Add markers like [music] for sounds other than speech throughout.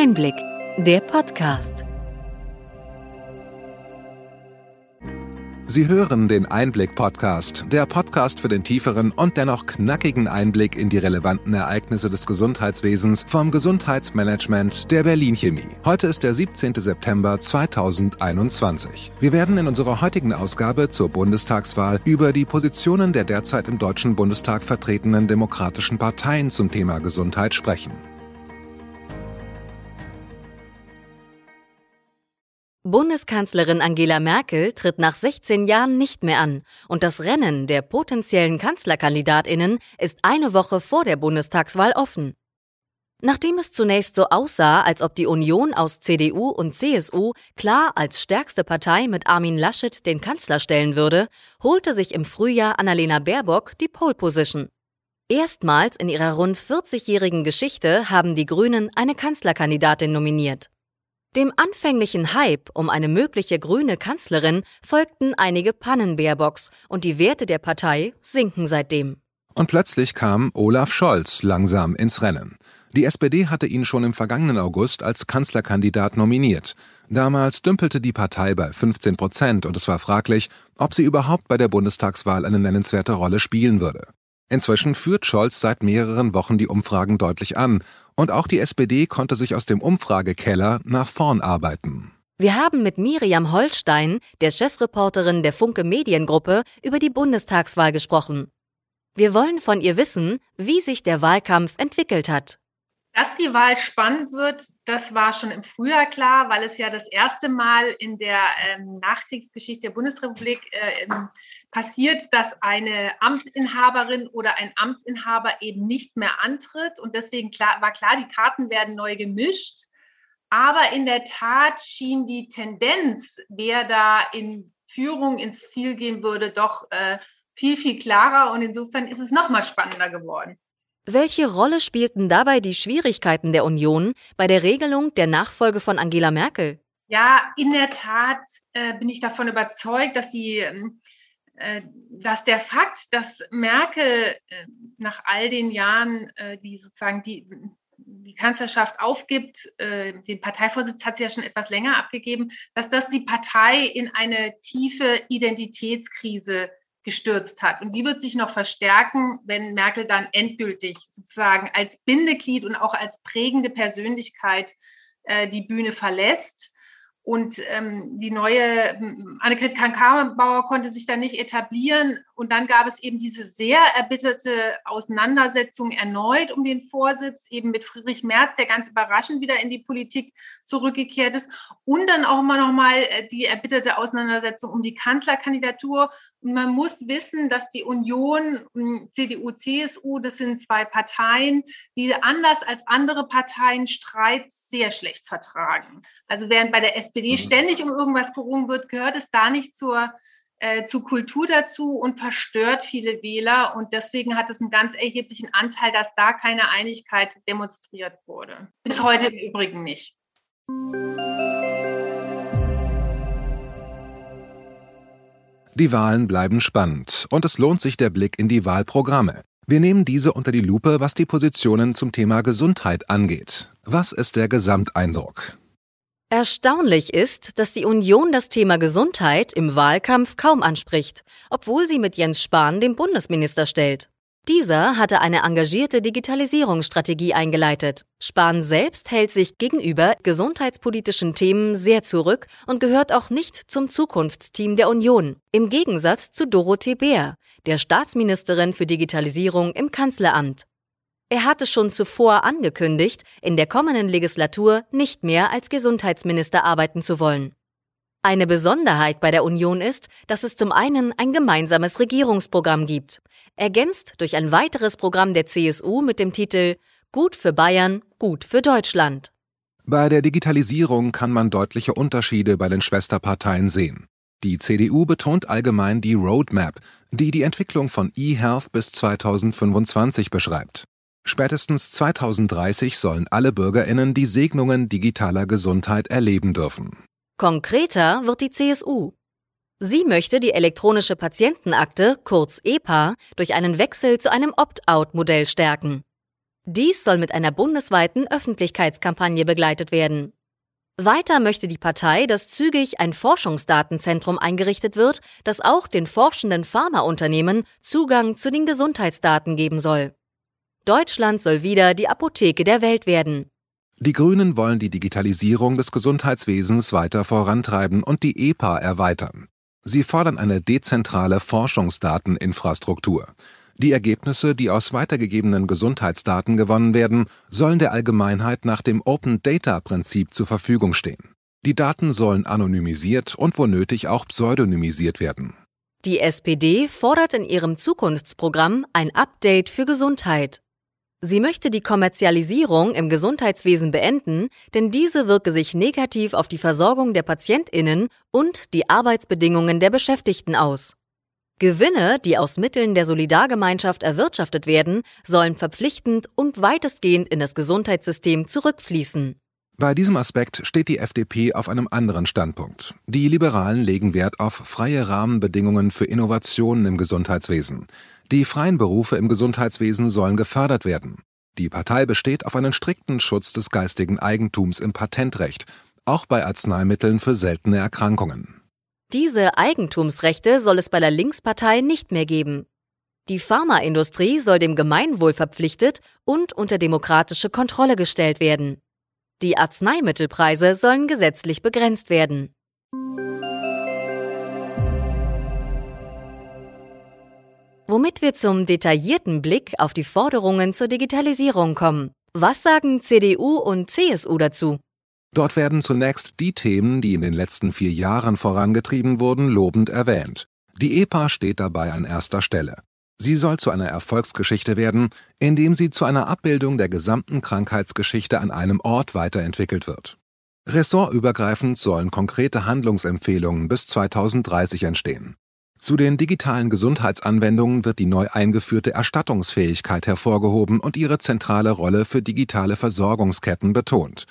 Einblick, der Podcast. Sie hören den Einblick-Podcast, der Podcast für den tieferen und dennoch knackigen Einblick in die relevanten Ereignisse des Gesundheitswesens vom Gesundheitsmanagement der Berlin Chemie. Heute ist der 17. September 2021. Wir werden in unserer heutigen Ausgabe zur Bundestagswahl über die Positionen der derzeit im Deutschen Bundestag vertretenen demokratischen Parteien zum Thema Gesundheit sprechen. Bundeskanzlerin Angela Merkel tritt nach 16 Jahren nicht mehr an und das Rennen der potenziellen Kanzlerkandidatinnen ist eine Woche vor der Bundestagswahl offen. Nachdem es zunächst so aussah, als ob die Union aus CDU und CSU klar als stärkste Partei mit Armin Laschet den Kanzler stellen würde, holte sich im Frühjahr Annalena Baerbock die Pole Position. Erstmals in ihrer rund 40-jährigen Geschichte haben die Grünen eine Kanzlerkandidatin nominiert. Dem anfänglichen Hype um eine mögliche grüne Kanzlerin folgten einige Pannenbärbox und die Werte der Partei sinken seitdem. Und plötzlich kam Olaf Scholz langsam ins Rennen. Die SPD hatte ihn schon im vergangenen August als Kanzlerkandidat nominiert. Damals dümpelte die Partei bei 15 Prozent und es war fraglich, ob sie überhaupt bei der Bundestagswahl eine nennenswerte Rolle spielen würde. Inzwischen führt Scholz seit mehreren Wochen die Umfragen deutlich an und auch die SPD konnte sich aus dem Umfragekeller nach vorn arbeiten. Wir haben mit Miriam Holstein, der Chefreporterin der Funke Mediengruppe, über die Bundestagswahl gesprochen. Wir wollen von ihr wissen, wie sich der Wahlkampf entwickelt hat. Dass die Wahl spannend wird, das war schon im Frühjahr klar, weil es ja das erste Mal in der ähm, Nachkriegsgeschichte der Bundesrepublik äh, passiert, dass eine Amtsinhaberin oder ein Amtsinhaber eben nicht mehr antritt. Und deswegen klar, war klar, die Karten werden neu gemischt. Aber in der Tat schien die Tendenz, wer da in Führung ins Ziel gehen würde, doch äh, viel, viel klarer. Und insofern ist es nochmal spannender geworden. Welche Rolle spielten dabei die Schwierigkeiten der Union bei der Regelung der Nachfolge von Angela Merkel? Ja, in der Tat äh, bin ich davon überzeugt, dass die ähm, äh, dass der Fakt, dass Merkel äh, nach all den Jahren, äh, die sozusagen die, die Kanzlerschaft aufgibt, äh, den Parteivorsitz hat sie ja schon etwas länger abgegeben, dass das die Partei in eine tiefe Identitätskrise gestürzt hat. Und die wird sich noch verstärken, wenn Merkel dann endgültig sozusagen als Bindeglied und auch als prägende Persönlichkeit äh, die Bühne verlässt. Und ähm, die neue Annegret Kramp-Karrenbauer konnte sich dann nicht etablieren. Und dann gab es eben diese sehr erbitterte Auseinandersetzung erneut um den Vorsitz, eben mit Friedrich Merz, der ganz überraschend wieder in die Politik zurückgekehrt ist. Und dann auch immer noch mal äh, die erbitterte Auseinandersetzung um die Kanzlerkandidatur. Und man muss wissen, dass die Union, hm, CDU, CSU, das sind zwei Parteien, die anders als andere Parteien Streit sehr schlecht vertragen. Also während bei der SPD mhm. ständig um irgendwas gerungen wird, gehört es da nicht zur, äh, zur Kultur dazu und verstört viele Wähler. Und deswegen hat es einen ganz erheblichen Anteil, dass da keine Einigkeit demonstriert wurde. Bis heute im Übrigen nicht. Die Wahlen bleiben spannend und es lohnt sich der Blick in die Wahlprogramme. Wir nehmen diese unter die Lupe, was die Positionen zum Thema Gesundheit angeht. Was ist der Gesamteindruck? Erstaunlich ist, dass die Union das Thema Gesundheit im Wahlkampf kaum anspricht, obwohl sie mit Jens Spahn den Bundesminister stellt. Dieser hatte eine engagierte Digitalisierungsstrategie eingeleitet. Spahn selbst hält sich gegenüber gesundheitspolitischen Themen sehr zurück und gehört auch nicht zum Zukunftsteam der Union, im Gegensatz zu Dorothee Bär, der Staatsministerin für Digitalisierung im Kanzleramt. Er hatte schon zuvor angekündigt, in der kommenden Legislatur nicht mehr als Gesundheitsminister arbeiten zu wollen. Eine Besonderheit bei der Union ist, dass es zum einen ein gemeinsames Regierungsprogramm gibt, ergänzt durch ein weiteres Programm der CSU mit dem Titel Gut für Bayern, gut für Deutschland. Bei der Digitalisierung kann man deutliche Unterschiede bei den Schwesterparteien sehen. Die CDU betont allgemein die Roadmap, die die Entwicklung von eHealth bis 2025 beschreibt. Spätestens 2030 sollen alle Bürgerinnen die Segnungen digitaler Gesundheit erleben dürfen. Konkreter wird die CSU. Sie möchte die elektronische Patientenakte, kurz EPA, durch einen Wechsel zu einem Opt-out-Modell stärken. Dies soll mit einer bundesweiten Öffentlichkeitskampagne begleitet werden. Weiter möchte die Partei, dass zügig ein Forschungsdatenzentrum eingerichtet wird, das auch den forschenden Pharmaunternehmen Zugang zu den Gesundheitsdaten geben soll. Deutschland soll wieder die Apotheke der Welt werden. Die Grünen wollen die Digitalisierung des Gesundheitswesens weiter vorantreiben und die EPA erweitern. Sie fordern eine dezentrale Forschungsdateninfrastruktur. Die Ergebnisse, die aus weitergegebenen Gesundheitsdaten gewonnen werden, sollen der Allgemeinheit nach dem Open Data Prinzip zur Verfügung stehen. Die Daten sollen anonymisiert und wo nötig auch pseudonymisiert werden. Die SPD fordert in ihrem Zukunftsprogramm ein Update für Gesundheit. Sie möchte die Kommerzialisierung im Gesundheitswesen beenden, denn diese wirke sich negativ auf die Versorgung der Patientinnen und die Arbeitsbedingungen der Beschäftigten aus. Gewinne, die aus Mitteln der Solidargemeinschaft erwirtschaftet werden, sollen verpflichtend und weitestgehend in das Gesundheitssystem zurückfließen. Bei diesem Aspekt steht die FDP auf einem anderen Standpunkt. Die Liberalen legen Wert auf freie Rahmenbedingungen für Innovationen im Gesundheitswesen. Die freien Berufe im Gesundheitswesen sollen gefördert werden. Die Partei besteht auf einen strikten Schutz des geistigen Eigentums im Patentrecht, auch bei Arzneimitteln für seltene Erkrankungen. Diese Eigentumsrechte soll es bei der Linkspartei nicht mehr geben. Die Pharmaindustrie soll dem Gemeinwohl verpflichtet und unter demokratische Kontrolle gestellt werden. Die Arzneimittelpreise sollen gesetzlich begrenzt werden. Womit wir zum detaillierten Blick auf die Forderungen zur Digitalisierung kommen. Was sagen CDU und CSU dazu? Dort werden zunächst die Themen, die in den letzten vier Jahren vorangetrieben wurden, lobend erwähnt. Die EPA steht dabei an erster Stelle. Sie soll zu einer Erfolgsgeschichte werden, indem sie zu einer Abbildung der gesamten Krankheitsgeschichte an einem Ort weiterentwickelt wird. Ressortübergreifend sollen konkrete Handlungsempfehlungen bis 2030 entstehen. Zu den digitalen Gesundheitsanwendungen wird die neu eingeführte Erstattungsfähigkeit hervorgehoben und ihre zentrale Rolle für digitale Versorgungsketten betont.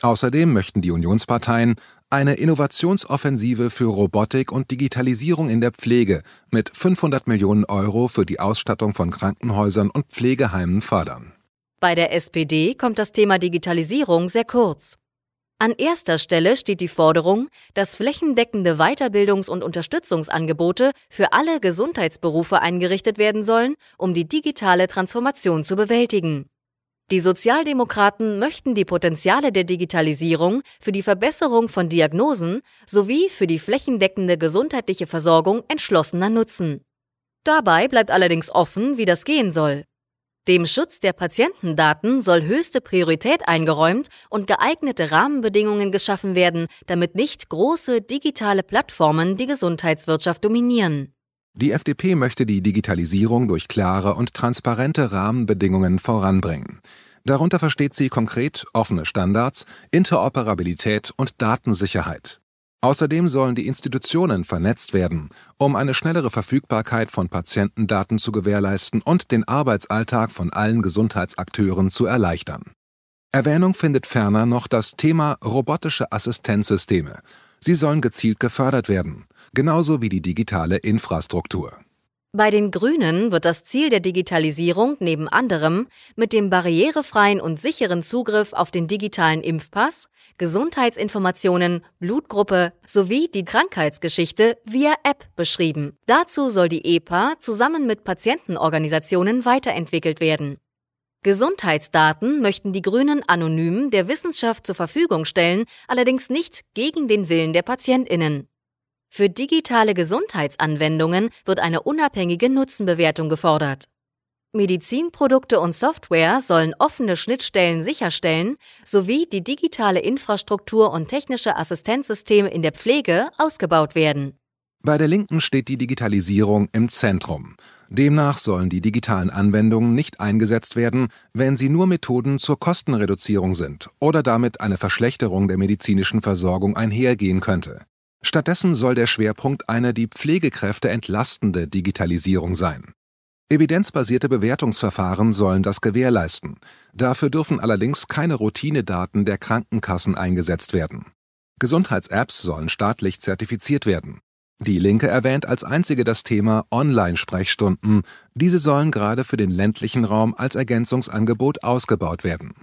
Außerdem möchten die Unionsparteien eine Innovationsoffensive für Robotik und Digitalisierung in der Pflege mit 500 Millionen Euro für die Ausstattung von Krankenhäusern und Pflegeheimen fördern. Bei der SPD kommt das Thema Digitalisierung sehr kurz. An erster Stelle steht die Forderung, dass flächendeckende Weiterbildungs- und Unterstützungsangebote für alle Gesundheitsberufe eingerichtet werden sollen, um die digitale Transformation zu bewältigen. Die Sozialdemokraten möchten die Potenziale der Digitalisierung für die Verbesserung von Diagnosen sowie für die flächendeckende gesundheitliche Versorgung entschlossener nutzen. Dabei bleibt allerdings offen, wie das gehen soll. Dem Schutz der Patientendaten soll höchste Priorität eingeräumt und geeignete Rahmenbedingungen geschaffen werden, damit nicht große digitale Plattformen die Gesundheitswirtschaft dominieren. Die FDP möchte die Digitalisierung durch klare und transparente Rahmenbedingungen voranbringen. Darunter versteht sie konkret offene Standards, Interoperabilität und Datensicherheit. Außerdem sollen die Institutionen vernetzt werden, um eine schnellere Verfügbarkeit von Patientendaten zu gewährleisten und den Arbeitsalltag von allen Gesundheitsakteuren zu erleichtern. Erwähnung findet ferner noch das Thema robotische Assistenzsysteme. Sie sollen gezielt gefördert werden, genauso wie die digitale Infrastruktur. Bei den Grünen wird das Ziel der Digitalisierung neben anderem mit dem barrierefreien und sicheren Zugriff auf den digitalen Impfpass, Gesundheitsinformationen, Blutgruppe sowie die Krankheitsgeschichte via App beschrieben. Dazu soll die EPA zusammen mit Patientenorganisationen weiterentwickelt werden. Gesundheitsdaten möchten die Grünen anonym der Wissenschaft zur Verfügung stellen, allerdings nicht gegen den Willen der Patientinnen. Für digitale Gesundheitsanwendungen wird eine unabhängige Nutzenbewertung gefordert. Medizinprodukte und Software sollen offene Schnittstellen sicherstellen sowie die digitale Infrastruktur und technische Assistenzsysteme in der Pflege ausgebaut werden. Bei der Linken steht die Digitalisierung im Zentrum. Demnach sollen die digitalen Anwendungen nicht eingesetzt werden, wenn sie nur Methoden zur Kostenreduzierung sind oder damit eine Verschlechterung der medizinischen Versorgung einhergehen könnte. Stattdessen soll der Schwerpunkt eine die Pflegekräfte entlastende Digitalisierung sein. Evidenzbasierte Bewertungsverfahren sollen das gewährleisten. Dafür dürfen allerdings keine Routinedaten der Krankenkassen eingesetzt werden. Gesundheits-Apps sollen staatlich zertifiziert werden. Die Linke erwähnt als einzige das Thema Online-Sprechstunden. Diese sollen gerade für den ländlichen Raum als Ergänzungsangebot ausgebaut werden.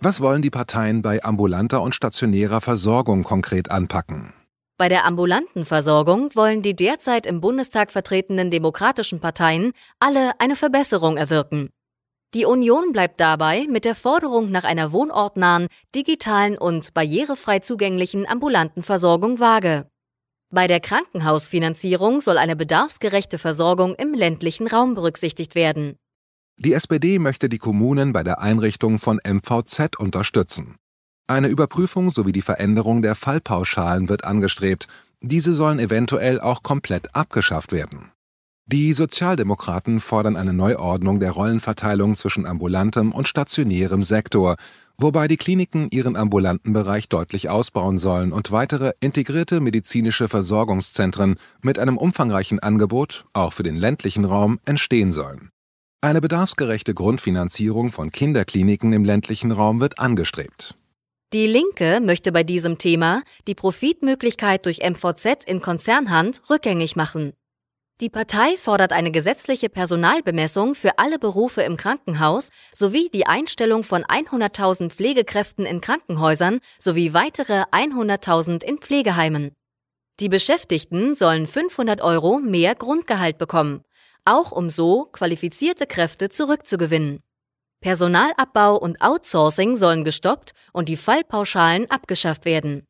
Was wollen die Parteien bei ambulanter und stationärer Versorgung konkret anpacken? Bei der ambulanten Versorgung wollen die derzeit im Bundestag vertretenen demokratischen Parteien alle eine Verbesserung erwirken. Die Union bleibt dabei mit der Forderung nach einer wohnortnahen, digitalen und barrierefrei zugänglichen ambulanten Versorgung vage. Bei der Krankenhausfinanzierung soll eine bedarfsgerechte Versorgung im ländlichen Raum berücksichtigt werden. Die SPD möchte die Kommunen bei der Einrichtung von MVZ unterstützen. Eine Überprüfung sowie die Veränderung der Fallpauschalen wird angestrebt. Diese sollen eventuell auch komplett abgeschafft werden. Die Sozialdemokraten fordern eine Neuordnung der Rollenverteilung zwischen ambulantem und stationärem Sektor, wobei die Kliniken ihren ambulanten Bereich deutlich ausbauen sollen und weitere integrierte medizinische Versorgungszentren mit einem umfangreichen Angebot, auch für den ländlichen Raum, entstehen sollen. Eine bedarfsgerechte Grundfinanzierung von Kinderkliniken im ländlichen Raum wird angestrebt. Die Linke möchte bei diesem Thema die Profitmöglichkeit durch MVZ in Konzernhand rückgängig machen. Die Partei fordert eine gesetzliche Personalbemessung für alle Berufe im Krankenhaus sowie die Einstellung von 100.000 Pflegekräften in Krankenhäusern sowie weitere 100.000 in Pflegeheimen. Die Beschäftigten sollen 500 Euro mehr Grundgehalt bekommen auch um so qualifizierte Kräfte zurückzugewinnen. Personalabbau und Outsourcing sollen gestoppt und die Fallpauschalen abgeschafft werden.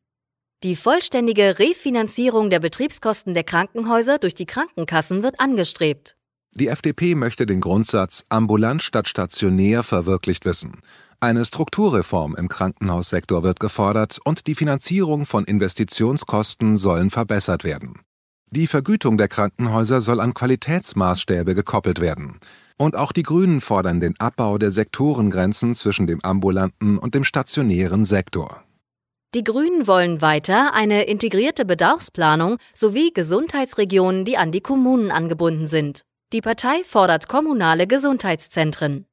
Die vollständige Refinanzierung der Betriebskosten der Krankenhäuser durch die Krankenkassen wird angestrebt. Die FDP möchte den Grundsatz ambulant statt stationär verwirklicht wissen. Eine Strukturreform im Krankenhaussektor wird gefordert und die Finanzierung von Investitionskosten sollen verbessert werden. Die Vergütung der Krankenhäuser soll an Qualitätsmaßstäbe gekoppelt werden. Und auch die Grünen fordern den Abbau der Sektorengrenzen zwischen dem ambulanten und dem stationären Sektor. Die Grünen wollen weiter eine integrierte Bedarfsplanung sowie Gesundheitsregionen, die an die Kommunen angebunden sind. Die Partei fordert kommunale Gesundheitszentren.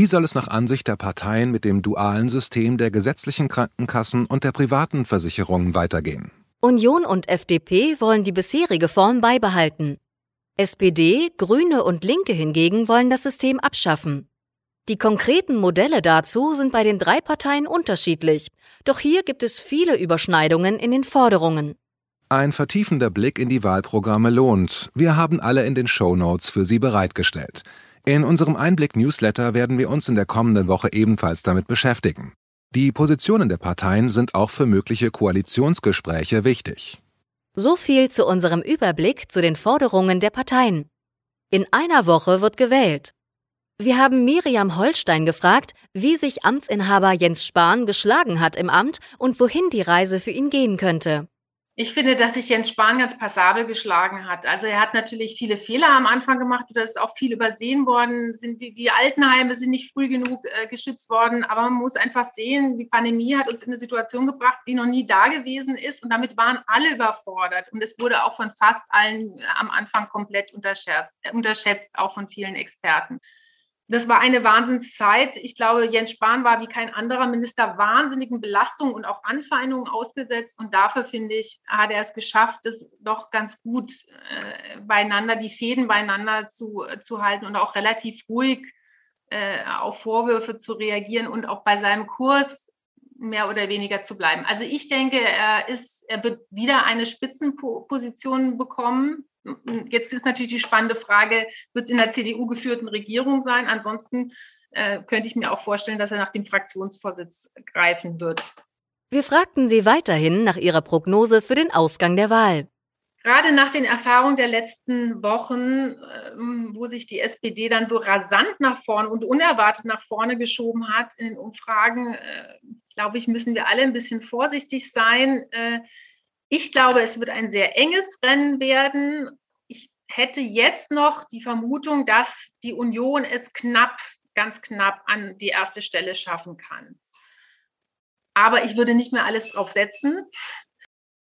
Wie soll es nach Ansicht der Parteien mit dem dualen System der gesetzlichen Krankenkassen und der privaten Versicherungen weitergehen? Union und FDP wollen die bisherige Form beibehalten. SPD, Grüne und Linke hingegen wollen das System abschaffen. Die konkreten Modelle dazu sind bei den drei Parteien unterschiedlich, doch hier gibt es viele Überschneidungen in den Forderungen. Ein vertiefender Blick in die Wahlprogramme lohnt. Wir haben alle in den Show Notes für Sie bereitgestellt. In unserem Einblick-Newsletter werden wir uns in der kommenden Woche ebenfalls damit beschäftigen. Die Positionen der Parteien sind auch für mögliche Koalitionsgespräche wichtig. So viel zu unserem Überblick zu den Forderungen der Parteien. In einer Woche wird gewählt. Wir haben Miriam Holstein gefragt, wie sich Amtsinhaber Jens Spahn geschlagen hat im Amt und wohin die Reise für ihn gehen könnte. Ich finde, dass sich Jens Spahn ganz passabel geschlagen hat. Also er hat natürlich viele Fehler am Anfang gemacht oder ist auch viel übersehen worden. Sind die, die Altenheime sind nicht früh genug äh, geschützt worden. Aber man muss einfach sehen, die Pandemie hat uns in eine Situation gebracht, die noch nie da gewesen ist. Und damit waren alle überfordert. Und es wurde auch von fast allen äh, am Anfang komplett unterschätzt, unterschätzt auch von vielen Experten das war eine Wahnsinnszeit. Ich glaube, Jens Spahn war wie kein anderer Minister wahnsinnigen Belastungen und auch Anfeindungen ausgesetzt. Und dafür, finde ich, hat er es geschafft, das doch ganz gut äh, beieinander, die Fäden beieinander zu, äh, zu halten und auch relativ ruhig äh, auf Vorwürfe zu reagieren und auch bei seinem Kurs mehr oder weniger zu bleiben. Also ich denke, er ist, er wird wieder eine Spitzenposition bekommen Jetzt ist natürlich die spannende Frage, wird es in der CDU geführten Regierung sein? Ansonsten äh, könnte ich mir auch vorstellen, dass er nach dem Fraktionsvorsitz greifen wird. Wir fragten sie weiterhin nach ihrer Prognose für den Ausgang der Wahl. Gerade nach den Erfahrungen der letzten Wochen, ähm, wo sich die SPD dann so rasant nach vorne und unerwartet nach vorne geschoben hat in den Umfragen, äh, glaube ich, müssen wir alle ein bisschen vorsichtig sein. Ich glaube, es wird ein sehr enges Rennen werden. Ich hätte jetzt noch die Vermutung, dass die Union es knapp, ganz knapp an die erste Stelle schaffen kann. Aber ich würde nicht mehr alles drauf setzen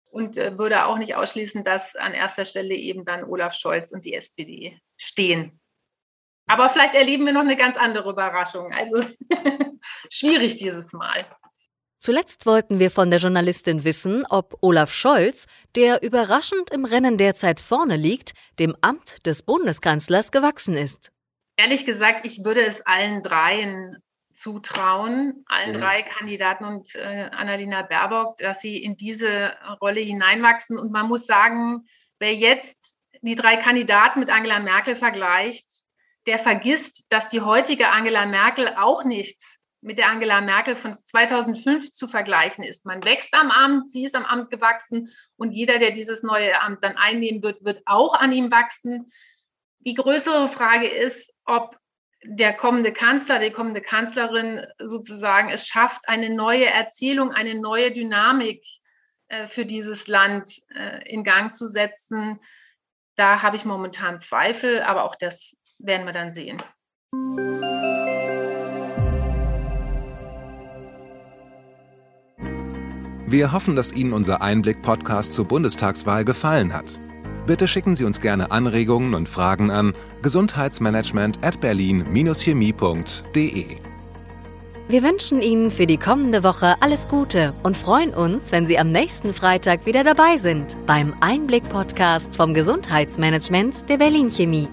und äh, würde auch nicht ausschließen, dass an erster Stelle eben dann Olaf Scholz und die SPD stehen. Aber vielleicht erleben wir noch eine ganz andere Überraschung. Also [laughs] schwierig dieses Mal. Zuletzt wollten wir von der Journalistin wissen, ob Olaf Scholz, der überraschend im Rennen derzeit vorne liegt, dem Amt des Bundeskanzlers gewachsen ist. Ehrlich gesagt, ich würde es allen dreien zutrauen, allen mhm. drei Kandidaten und äh, Annalena Baerbock, dass sie in diese Rolle hineinwachsen. Und man muss sagen, wer jetzt die drei Kandidaten mit Angela Merkel vergleicht, der vergisst, dass die heutige Angela Merkel auch nicht mit der Angela Merkel von 2005 zu vergleichen ist. Man wächst am Amt, sie ist am Amt gewachsen und jeder, der dieses neue Amt dann einnehmen wird, wird auch an ihm wachsen. Die größere Frage ist, ob der kommende Kanzler, die kommende Kanzlerin sozusagen es schafft, eine neue Erzählung, eine neue Dynamik äh, für dieses Land äh, in Gang zu setzen. Da habe ich momentan Zweifel, aber auch das werden wir dann sehen. Wir hoffen, dass Ihnen unser Einblick-Podcast zur Bundestagswahl gefallen hat. Bitte schicken Sie uns gerne Anregungen und Fragen an gesundheitsmanagement at berlin-chemie.de. Wir wünschen Ihnen für die kommende Woche alles Gute und freuen uns, wenn Sie am nächsten Freitag wieder dabei sind beim Einblick-Podcast vom Gesundheitsmanagement der Berlin Chemie.